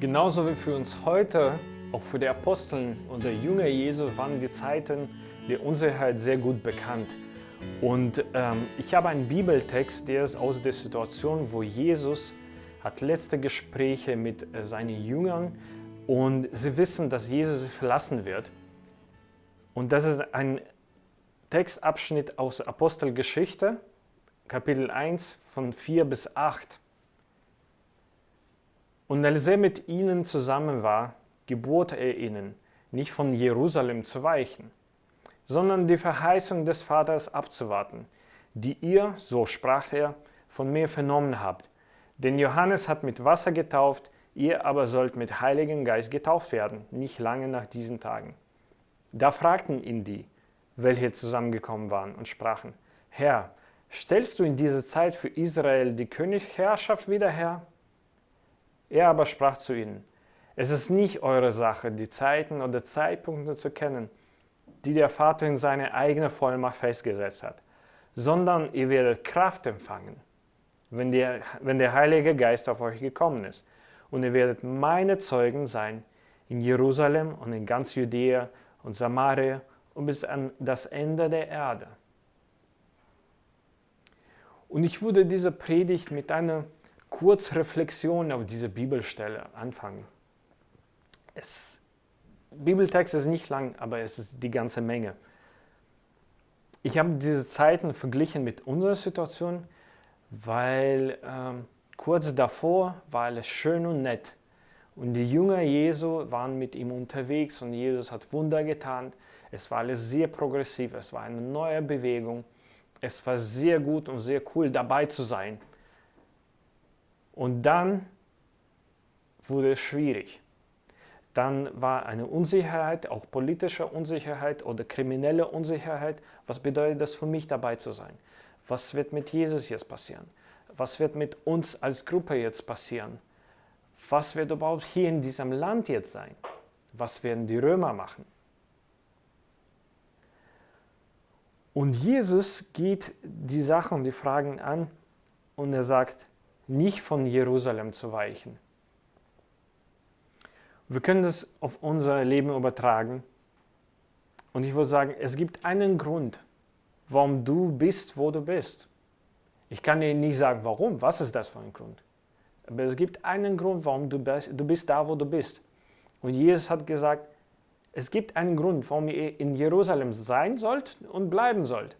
Genauso wie für uns heute, auch für die Aposteln und der Jünger Jesu waren die Zeiten der Unsicherheit sehr gut bekannt. Und ähm, ich habe einen Bibeltext, der ist aus der Situation, wo Jesus hat letzte Gespräche mit äh, seinen Jüngern und sie wissen, dass Jesus sie verlassen wird. Und das ist ein Textabschnitt aus Apostelgeschichte, Kapitel 1 von 4 bis 8. Und als er mit ihnen zusammen war, gebot er ihnen, nicht von Jerusalem zu weichen, sondern die Verheißung des Vaters abzuwarten, die ihr, so sprach er, von mir vernommen habt. Denn Johannes hat mit Wasser getauft, ihr aber sollt mit Heiligen Geist getauft werden, nicht lange nach diesen Tagen. Da fragten ihn die, welche zusammengekommen waren, und sprachen, Herr, stellst du in dieser Zeit für Israel die Königsherrschaft wieder her? Er aber sprach zu ihnen, es ist nicht eure Sache, die Zeiten oder Zeitpunkte zu kennen, die der Vater in seine eigene Vollmacht festgesetzt hat, sondern ihr werdet Kraft empfangen, wenn der, wenn der Heilige Geist auf euch gekommen ist. Und ihr werdet meine Zeugen sein in Jerusalem und in ganz Judäa und Samaria und bis an das Ende der Erde. Und ich würde diese Predigt mit einer kurz Reflexion auf diese Bibelstelle anfangen. Es, Bibeltext ist nicht lang, aber es ist die ganze Menge. Ich habe diese Zeiten verglichen mit unserer Situation, weil ähm, kurz davor war alles schön und nett. Und die Jünger Jesu waren mit ihm unterwegs und Jesus hat Wunder getan. Es war alles sehr progressiv, es war eine neue Bewegung. Es war sehr gut und sehr cool dabei zu sein. Und dann wurde es schwierig. Dann war eine Unsicherheit, auch politische Unsicherheit oder kriminelle Unsicherheit. Was bedeutet das für mich dabei zu sein? Was wird mit Jesus jetzt passieren? Was wird mit uns als Gruppe jetzt passieren? Was wird überhaupt hier in diesem Land jetzt sein? Was werden die Römer machen? Und Jesus geht die Sachen und die Fragen an und er sagt, nicht von Jerusalem zu weichen. Wir können das auf unser Leben übertragen. Und ich würde sagen, es gibt einen Grund, warum du bist, wo du bist. Ich kann dir nicht sagen, warum, was ist das für ein Grund. Aber es gibt einen Grund, warum du bist, du bist da, wo du bist. Und Jesus hat gesagt, es gibt einen Grund, warum ihr in Jerusalem sein sollt und bleiben sollt.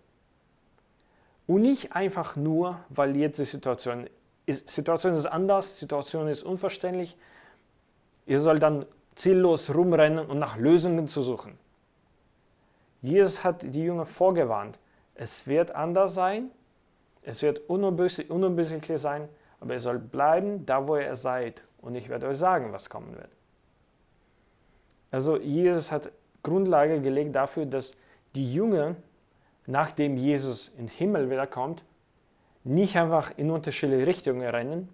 Und nicht einfach nur, weil jetzt die Situation Situation ist anders, Situation ist unverständlich. Ihr sollt dann ziellos rumrennen und nach Lösungen zu suchen. Jesus hat die Jünger vorgewarnt. Es wird anders sein, es wird unübersichtlich sein, aber ihr sollt bleiben da, wo ihr seid. Und ich werde euch sagen, was kommen wird. Also Jesus hat Grundlage gelegt dafür, dass die Jünger, nachdem Jesus in den Himmel wiederkommt, nicht einfach in unterschiedliche Richtungen rennen,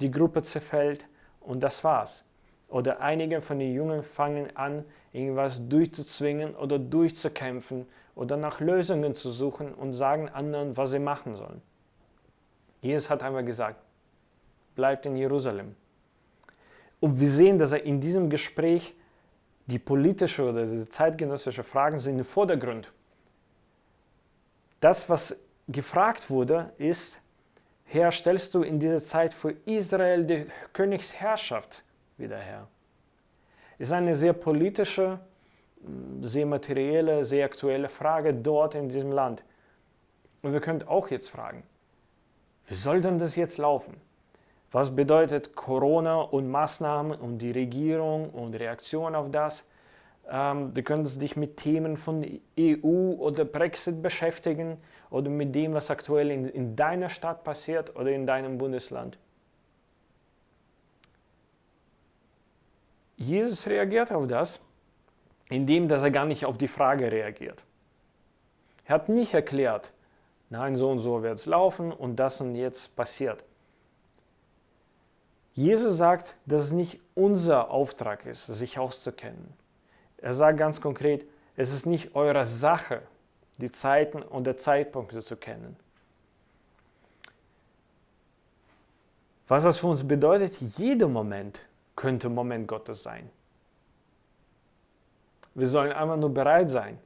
die Gruppe zerfällt und das war's. Oder einige von den Jungen fangen an, irgendwas durchzuzwingen oder durchzukämpfen oder nach Lösungen zu suchen und sagen anderen, was sie machen sollen. Jesus hat einmal gesagt, bleibt in Jerusalem. Und wir sehen, dass er in diesem Gespräch die politische oder die zeitgenössische Fragen sind im Vordergrund. Das, was gefragt wurde, ist, Herr, stellst du in dieser Zeit für Israel die Königsherrschaft wieder her? Ist eine sehr politische, sehr materielle, sehr aktuelle Frage dort in diesem Land. Und wir können auch jetzt fragen, wie soll denn das jetzt laufen? Was bedeutet Corona und Maßnahmen und die Regierung und Reaktion auf das? Ähm, du könntest dich mit Themen von EU oder Brexit beschäftigen oder mit dem, was aktuell in, in deiner Stadt passiert oder in deinem Bundesland. Jesus reagiert auf das, indem dass er gar nicht auf die Frage reagiert. Er hat nicht erklärt, nein, so und so wird es laufen und das und jetzt passiert. Jesus sagt, dass es nicht unser Auftrag ist, sich auszukennen er sagt ganz konkret, es ist nicht eure Sache, die Zeiten und die Zeitpunkte zu kennen. Was das für uns bedeutet, jeder Moment könnte Moment Gottes sein. Wir sollen einfach nur bereit sein.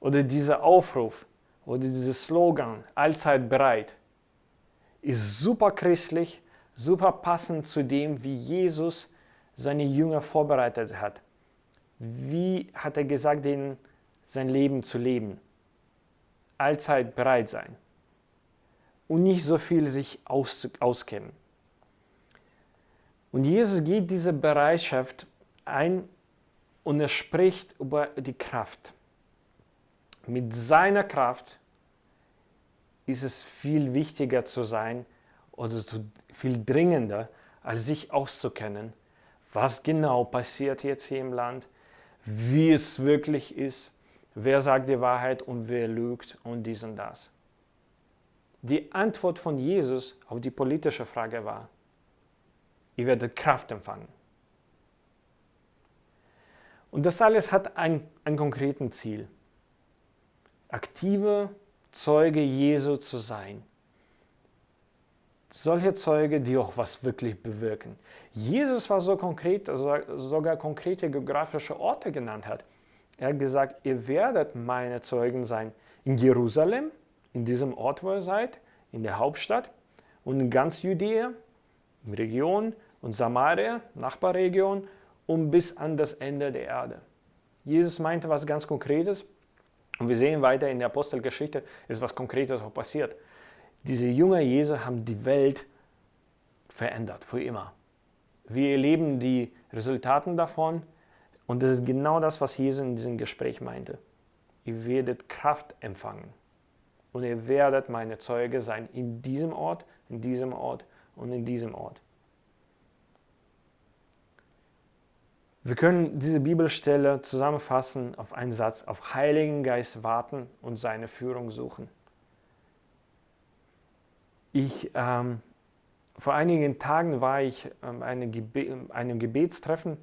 Oder dieser Aufruf oder dieser Slogan, allzeit bereit, ist super christlich, super passend zu dem, wie Jesus seine Jünger vorbereitet hat. Wie hat er gesagt, ihnen sein Leben zu leben? Allzeit bereit sein. Und nicht so viel sich aus, auskennen. Und Jesus geht diese Bereitschaft ein und er spricht über die Kraft. Mit seiner Kraft ist es viel wichtiger zu sein oder viel dringender, als sich auszukennen, was genau passiert jetzt hier im Land, wie es wirklich ist, wer sagt die Wahrheit und wer lügt und dies und das. Die Antwort von Jesus auf die politische Frage war, ihr werdet Kraft empfangen. Und das alles hat ein, ein konkreten Ziel. Aktive Zeuge Jesu zu sein. Solche Zeuge, die auch was wirklich bewirken. Jesus war so konkret, also sogar konkrete geografische Orte genannt hat. Er hat gesagt, ihr werdet meine Zeugen sein in Jerusalem, in diesem Ort, wo ihr seid, in der Hauptstadt und in ganz Judäa, in Region und Samaria, Nachbarregion und bis an das Ende der Erde. Jesus meinte was ganz Konkretes und wir sehen weiter in der Apostelgeschichte, ist was Konkretes auch passiert. Diese Jünger Jesu haben die Welt verändert, für immer. Wir erleben die Resultate davon und das ist genau das, was Jesus in diesem Gespräch meinte. Ihr werdet Kraft empfangen und ihr werdet meine Zeuge sein in diesem Ort, in diesem Ort und in diesem Ort. Wir können diese Bibelstelle zusammenfassen auf einen Satz, auf Heiligen Geist warten und seine Führung suchen. Ich, ähm, vor einigen Tagen war ich ähm, eine Gebe einem Gebetstreffen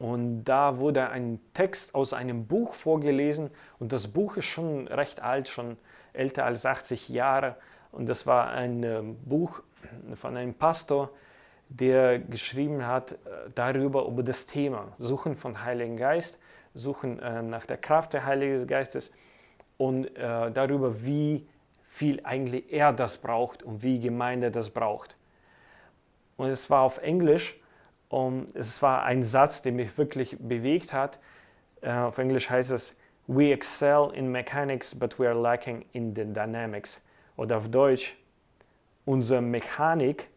und da wurde ein Text aus einem Buch vorgelesen und das Buch ist schon recht alt, schon älter als 80 Jahre und das war ein äh, Buch von einem Pastor, der geschrieben hat äh, darüber, über das Thema Suchen von Heiligen Geist, Suchen äh, nach der Kraft des Heiligen Geistes und äh, darüber, wie viel eigentlich er das braucht und wie Gemeinde das braucht. Und es war auf Englisch und es war ein Satz, der mich wirklich bewegt hat. auf Englisch heißt es, We excel in mechanics, but we are lacking in the dynamics. Oder auf Deutsch, unsere Mechanik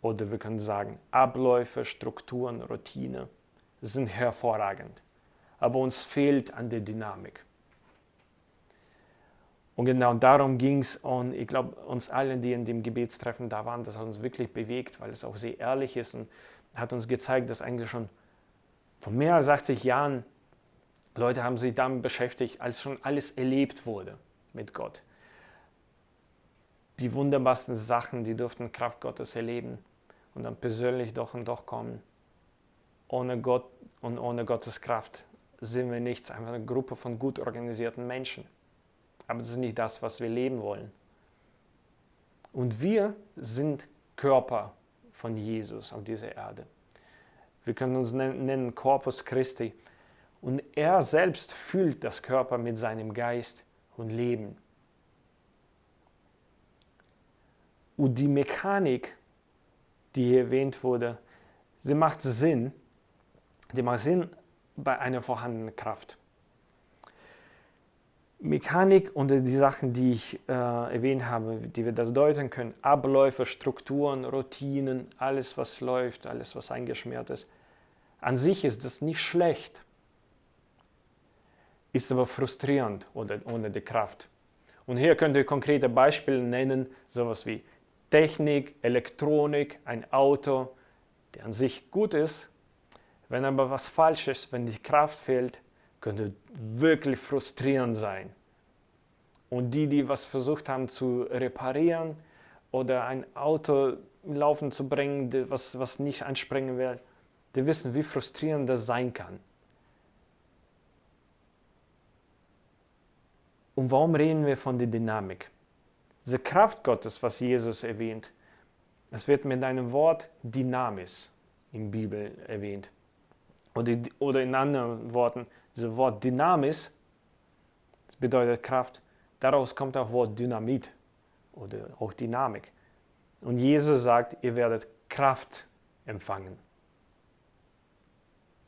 oder wir können sagen, Abläufe, Strukturen, Routine sind hervorragend. Aber uns fehlt an der Dynamik. Und genau darum ging es. Und ich glaube, uns allen, die in dem Gebetstreffen da waren, das hat uns wirklich bewegt, weil es auch sehr ehrlich ist und hat uns gezeigt, dass eigentlich schon vor mehr als 80 Jahren Leute haben sich damit beschäftigt, als schon alles erlebt wurde mit Gott. Die wunderbarsten Sachen, die durften Kraft Gottes erleben und dann persönlich doch und doch kommen. Ohne Gott und ohne Gottes Kraft sind wir nichts, einfach eine Gruppe von gut organisierten Menschen. Aber das ist nicht das, was wir leben wollen. Und wir sind Körper von Jesus auf dieser Erde. Wir können uns nennen Corpus Christi. Und er selbst füllt das Körper mit seinem Geist und Leben. Und die Mechanik die hier erwähnt wurde, sie macht Sinn, die macht Sinn bei einer vorhandenen Kraft. Mechanik und die Sachen, die ich äh, erwähnt habe, die wir das deuten können, Abläufe, Strukturen, Routinen, alles, was läuft, alles, was eingeschmiert ist. An sich ist das nicht schlecht, ist aber frustrierend ohne, ohne die Kraft. Und hier könnt ihr konkrete Beispiele nennen, sowas wie Technik, Elektronik, ein Auto, der an sich gut ist. Wenn aber was falsch ist, wenn die Kraft fehlt, könnte wirklich frustrierend sein. Und die, die was versucht haben zu reparieren oder ein Auto Laufen zu bringen, was, was nicht anspringen will, die wissen, wie frustrierend das sein kann. Und warum reden wir von der Dynamik? Diese Kraft Gottes, was Jesus erwähnt, Es wird mit einem Wort Dynamis in der Bibel erwähnt. Oder in anderen Worten, dieses Wort Dynamis, das bedeutet Kraft, daraus kommt auch Wort Dynamit oder auch Dynamik. Und Jesus sagt, ihr werdet Kraft empfangen.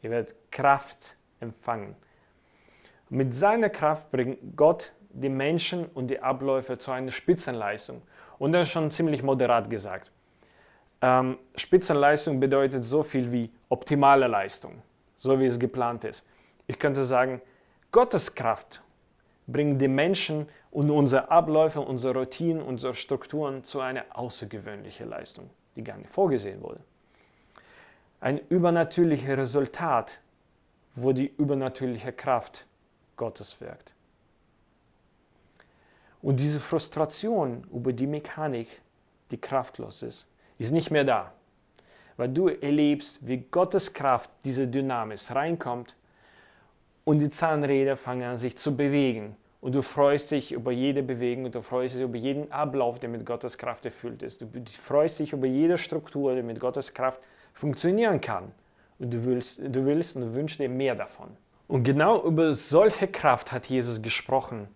Ihr werdet Kraft empfangen. Mit seiner Kraft bringt Gott die Menschen und die Abläufe zu einer Spitzenleistung. Und das ist schon ziemlich moderat gesagt. Ähm, Spitzenleistung bedeutet so viel wie optimale Leistung, so wie es geplant ist. Ich könnte sagen, Gottes Kraft bringt die Menschen und unsere Abläufe, unsere Routinen, unsere Strukturen zu einer außergewöhnlichen Leistung, die gar nicht vorgesehen wurde. Ein übernatürliches Resultat, wo die übernatürliche Kraft Gottes wirkt. Und diese Frustration über die Mechanik, die kraftlos ist, ist nicht mehr da. Weil du erlebst, wie Gottes Kraft, diese Dynamis reinkommt und die Zahnräder fangen an sich zu bewegen. Und du freust dich über jede Bewegung, du freust dich über jeden Ablauf, der mit Gottes Kraft erfüllt ist. Du freust dich über jede Struktur, die mit Gottes Kraft funktionieren kann. Und du willst, du willst und wünschst dir mehr davon. Und genau über solche Kraft hat Jesus gesprochen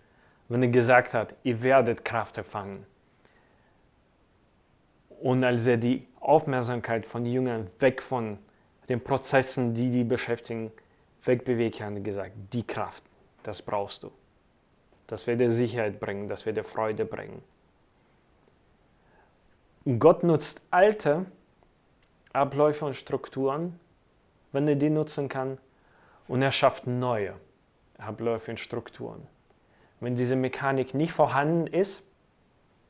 wenn er gesagt hat, ihr werdet Kraft erfangen. Und als er die Aufmerksamkeit von Jüngern weg von den Prozessen, die die beschäftigen, wegbewegt hat, er gesagt, die Kraft, das brauchst du. Das wird dir Sicherheit bringen, das wird dir Freude bringen. Und Gott nutzt alte Abläufe und Strukturen, wenn er die nutzen kann, und er schafft neue Abläufe und Strukturen. Wenn diese Mechanik nicht vorhanden ist,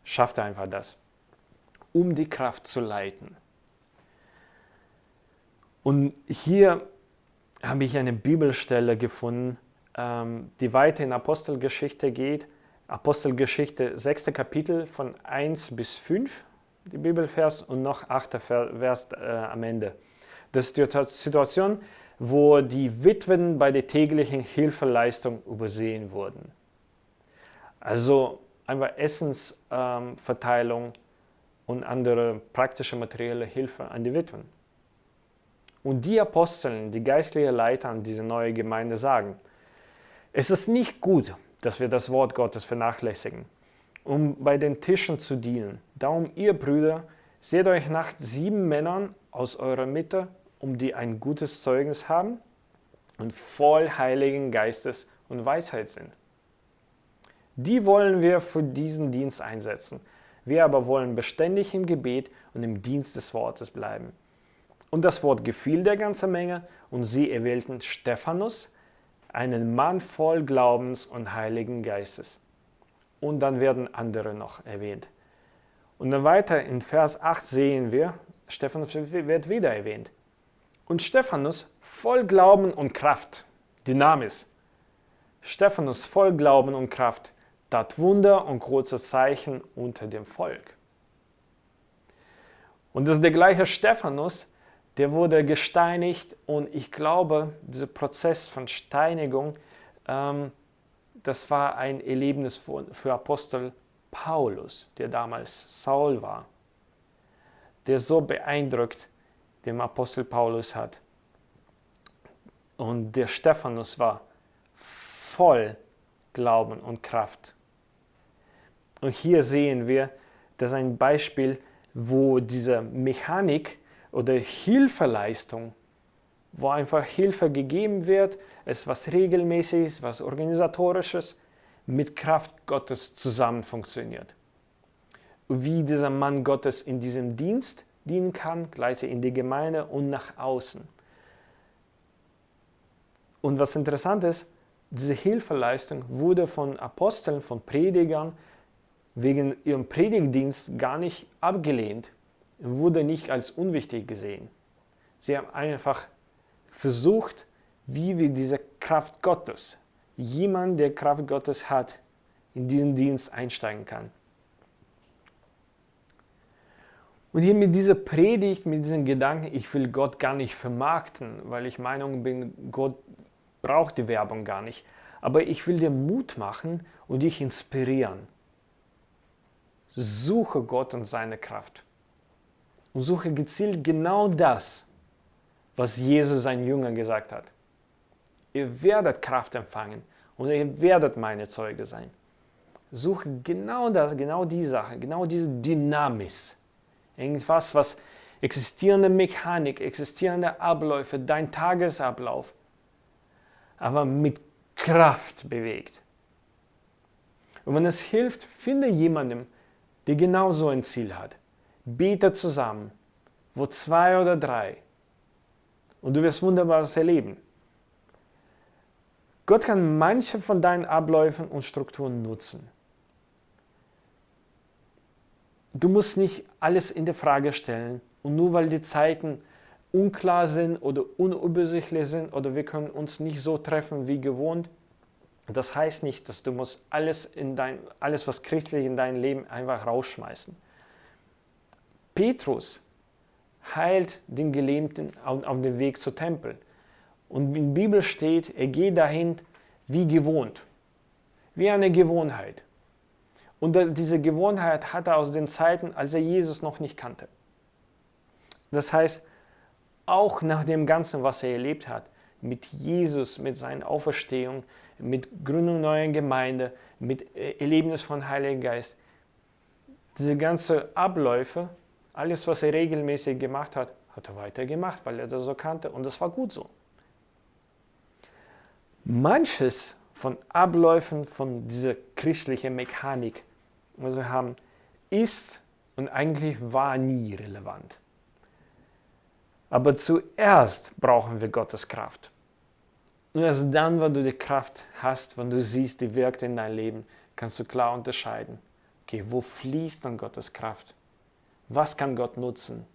schafft er einfach das, um die Kraft zu leiten. Und hier habe ich eine Bibelstelle gefunden, ähm, die weiter in Apostelgeschichte geht. Apostelgeschichte 6. Kapitel von 1 bis 5, die Bibelvers, und noch 8. Vers äh, am Ende. Das ist die Situation, wo die Witwen bei der täglichen Hilfeleistung übersehen wurden. Also einfach Essensverteilung ähm, und andere praktische materielle Hilfe an die Witwen. Und die Aposteln, die geistlichen Leiter an diese neue Gemeinde sagen, es ist nicht gut, dass wir das Wort Gottes vernachlässigen, um bei den Tischen zu dienen. Darum, ihr Brüder, seht euch nach sieben Männern aus eurer Mitte, um die ein gutes Zeugnis haben und voll Heiligen Geistes und Weisheit sind. Die wollen wir für diesen Dienst einsetzen. Wir aber wollen beständig im Gebet und im Dienst des Wortes bleiben. Und das Wort gefiel der ganzen Menge und sie erwählten Stephanus, einen Mann voll Glaubens und Heiligen Geistes. Und dann werden andere noch erwähnt. Und dann weiter in Vers 8 sehen wir, Stephanus wird wieder erwähnt. Und Stephanus voll Glauben und Kraft, Dynamis. Stephanus voll Glauben und Kraft, tat Wunder und große Zeichen unter dem Volk. Und das ist der gleiche Stephanus, der wurde gesteinigt und ich glaube, dieser Prozess von Steinigung, ähm, das war ein Erlebnis für, für Apostel Paulus, der damals Saul war, der so beeindruckt dem Apostel Paulus hat. Und der Stephanus war voll Glauben und Kraft. Und hier sehen wir, das ist ein Beispiel, wo diese Mechanik oder Hilfeleistung, wo einfach Hilfe gegeben wird, es was regelmäßiges, was organisatorisches, mit Kraft Gottes zusammen funktioniert. Wie dieser Mann Gottes in diesem Dienst dienen kann, gleichzeitig in die Gemeinde und nach außen. Und was interessant ist, diese Hilfeleistung wurde von Aposteln, von Predigern wegen ihrem Predigtdienst gar nicht abgelehnt, wurde nicht als unwichtig gesehen. Sie haben einfach versucht, wie wir diese Kraft Gottes, jemand, der Kraft Gottes hat, in diesen Dienst einsteigen kann. Und hier mit dieser Predigt, mit diesem Gedanken, ich will Gott gar nicht vermarkten, weil ich Meinung bin, Gott braucht die Werbung gar nicht. Aber ich will dir Mut machen und dich inspirieren. Suche Gott und seine Kraft. Und suche gezielt genau das, was Jesus seinen Jüngern gesagt hat. Ihr werdet Kraft empfangen und ihr werdet meine Zeuge sein. Suche genau das, genau die Sache, genau diese Dynamis. Irgendwas, was existierende Mechanik, existierende Abläufe, dein Tagesablauf, aber mit Kraft bewegt. Und wenn es hilft, finde jemanden, der genau so ein Ziel hat. Bete zusammen, wo zwei oder drei. Und du wirst Wunderbares erleben. Gott kann manche von deinen Abläufen und Strukturen nutzen. Du musst nicht alles in der Frage stellen und nur weil die Zeiten unklar sind oder unübersichtlich sind oder wir können uns nicht so treffen wie gewohnt, das heißt nicht, dass du musst alles, in dein, alles was christlich in dein Leben einfach rausschmeißen. Petrus heilt den Gelähmten auf, auf dem Weg zum Tempel. Und in der Bibel steht, er geht dahin wie gewohnt, wie eine Gewohnheit. Und diese Gewohnheit hat er aus den Zeiten, als er Jesus noch nicht kannte. Das heißt, auch nach dem Ganzen, was er erlebt hat, mit Jesus, mit seiner Auferstehung, mit Gründung neuer Gemeinde, mit äh, Erlebnis von Heiligen Geist, diese ganzen Abläufe, alles, was er regelmäßig gemacht hat, hat er weiter gemacht, weil er das so kannte und das war gut so. Manches von Abläufen von dieser christlichen Mechanik, was wir haben, ist und eigentlich war nie relevant. Aber zuerst brauchen wir Gottes Kraft. Und erst dann, wenn du die Kraft hast, wenn du siehst, die wirkt in dein Leben, kannst du klar unterscheiden, okay, wo fließt dann Gottes Kraft? Was kann Gott nutzen?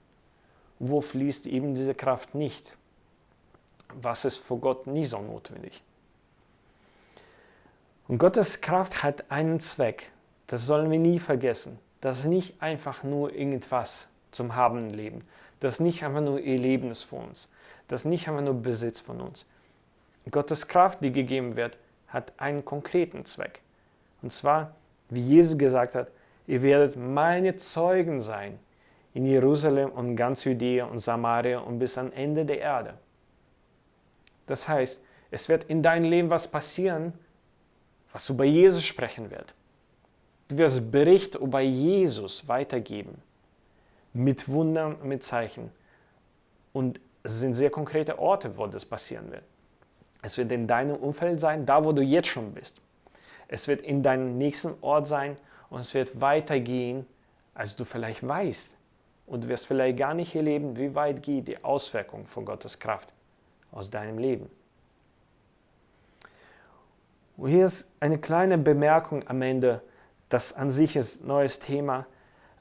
Wo fließt eben diese Kraft nicht? Was ist für Gott nie so notwendig? Und Gottes Kraft hat einen Zweck. Das sollen wir nie vergessen. Das ist nicht einfach nur irgendwas zum Haben Leben. Das ist nicht einfach nur Erlebnis von uns. Das ist nicht einfach nur Besitz von uns. Gottes Kraft, die gegeben wird, hat einen konkreten Zweck. Und zwar, wie Jesus gesagt hat, ihr werdet meine Zeugen sein in Jerusalem und ganz Judäa und Samaria und bis ans Ende der Erde. Das heißt, es wird in deinem Leben was passieren, was über Jesus sprechen wird. Du wirst Bericht über Jesus weitergeben. Mit Wundern, mit Zeichen. Und es sind sehr konkrete Orte, wo das passieren wird. Es wird in deinem Umfeld sein, da wo du jetzt schon bist. Es wird in deinem nächsten Ort sein und es wird weitergehen, als du vielleicht weißt. Und du wirst vielleicht gar nicht erleben, wie weit geht die Auswirkung von Gottes Kraft aus deinem Leben. Und hier ist eine kleine Bemerkung am Ende. Das an sich ist ein neues Thema.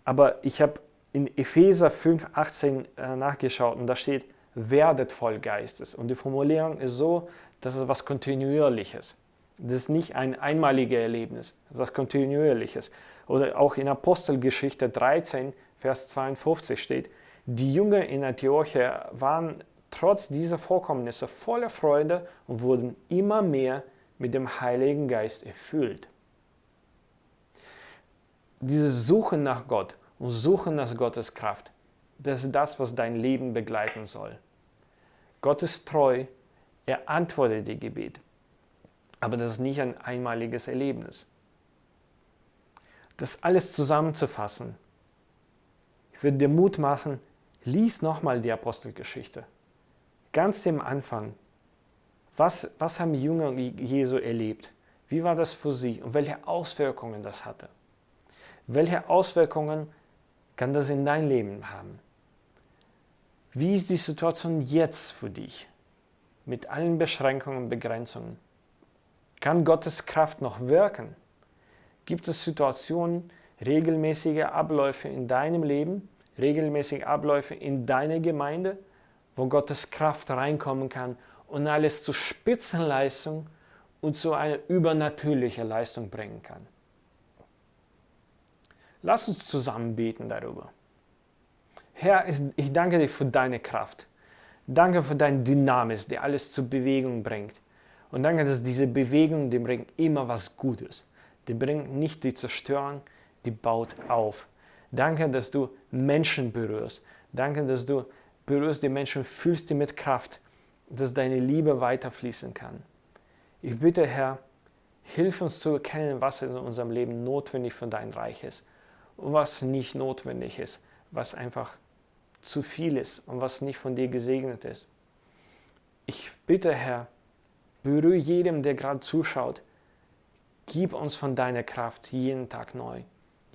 Aber ich habe in Epheser 5, 18 äh, nachgeschaut und da steht, werdet voll Geistes. Und die Formulierung ist so, dass es was Kontinuierliches. Das ist nicht ein einmaliges Erlebnis, was Kontinuierliches. Oder auch in Apostelgeschichte 13, Vers 52 steht, die Jünger in Antiochia waren trotz dieser Vorkommnisse voller Freude und wurden immer mehr mit dem Heiligen Geist erfüllt. Diese Suche nach Gott und Suche nach Gottes Kraft, das ist das, was dein Leben begleiten soll. Gott ist treu, er antwortet die Gebet. Aber das ist nicht ein einmaliges Erlebnis. Das alles zusammenzufassen, ich würde dir Mut machen, lies nochmal die Apostelgeschichte. Ganz dem Anfang, was, was haben Jünger Jesu erlebt? Wie war das für sie und welche Auswirkungen das hatte? Welche Auswirkungen kann das in dein Leben haben? Wie ist die Situation jetzt für dich? Mit allen Beschränkungen und Begrenzungen. Kann Gottes Kraft noch wirken? Gibt es Situationen, regelmäßige Abläufe in deinem Leben, regelmäßige Abläufe in deiner Gemeinde, wo Gottes Kraft reinkommen kann und alles zu Spitzenleistung und zu einer übernatürlichen Leistung bringen kann. Lass uns zusammen beten darüber. Herr, ich danke dir für deine Kraft. Danke für deine Dynamik, die alles zur Bewegung bringt. Und danke, dass diese Bewegung, die bringt immer was Gutes. Die bringt nicht die Zerstörung, die baut auf. Danke, dass du Menschen berührst. Danke, dass du berührst die Menschen, fühlst die mit Kraft, dass deine Liebe weiterfließen kann. Ich bitte, Herr, hilf uns zu erkennen, was in unserem Leben notwendig für dein Reich ist und was nicht notwendig ist, was einfach zu viel ist und was nicht von dir gesegnet ist. Ich bitte, Herr, berühre jedem, der gerade zuschaut. Gib uns von deiner Kraft jeden Tag neu.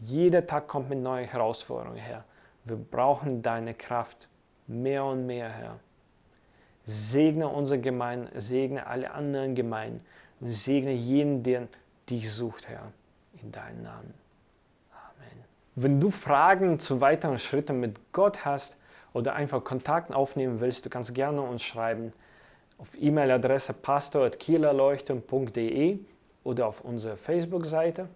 Jeder Tag kommt mit neuen Herausforderungen, Herr. Wir brauchen deine Kraft mehr und mehr, Herr. Segne unsere Gemeinden, segne alle anderen Gemeinden und segne jeden, der dich sucht, Herr, in deinem Namen. Amen. Wenn du Fragen zu weiteren Schritten mit Gott hast oder einfach Kontakt aufnehmen willst, du kannst gerne uns schreiben auf E-Mail-Adresse pastor.kielerleuchtung.de oder auf unserer Facebook-Seite.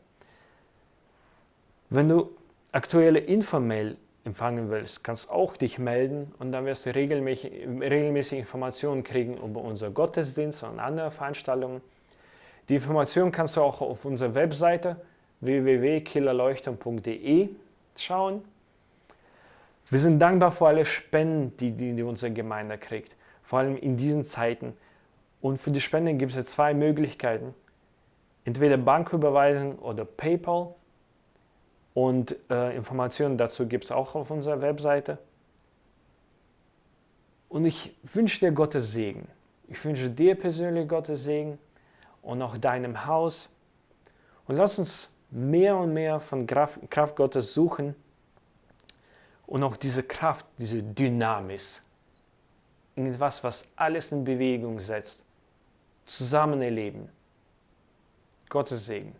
Wenn du aktuelle Infomail empfangen willst, kannst auch dich melden und dann wirst du regelmäßig, regelmäßig Informationen kriegen über unser Gottesdienst und andere Veranstaltungen. Die Informationen kannst du auch auf unserer Webseite www.killerleuchtung.de schauen. Wir sind dankbar für alle Spenden, die, die, die unsere Gemeinde kriegt, vor allem in diesen Zeiten. Und für die Spenden gibt es zwei Möglichkeiten. Entweder Banküberweisung oder PayPal. Und äh, Informationen dazu gibt es auch auf unserer Webseite. Und ich wünsche dir Gottes Segen. Ich wünsche dir persönlich Gottes Segen und auch deinem Haus. Und lass uns mehr und mehr von Kraft, Kraft Gottes suchen und auch diese Kraft, diese Dynamis, irgendwas, was alles in Bewegung setzt, zusammen erleben. Gottes Segen.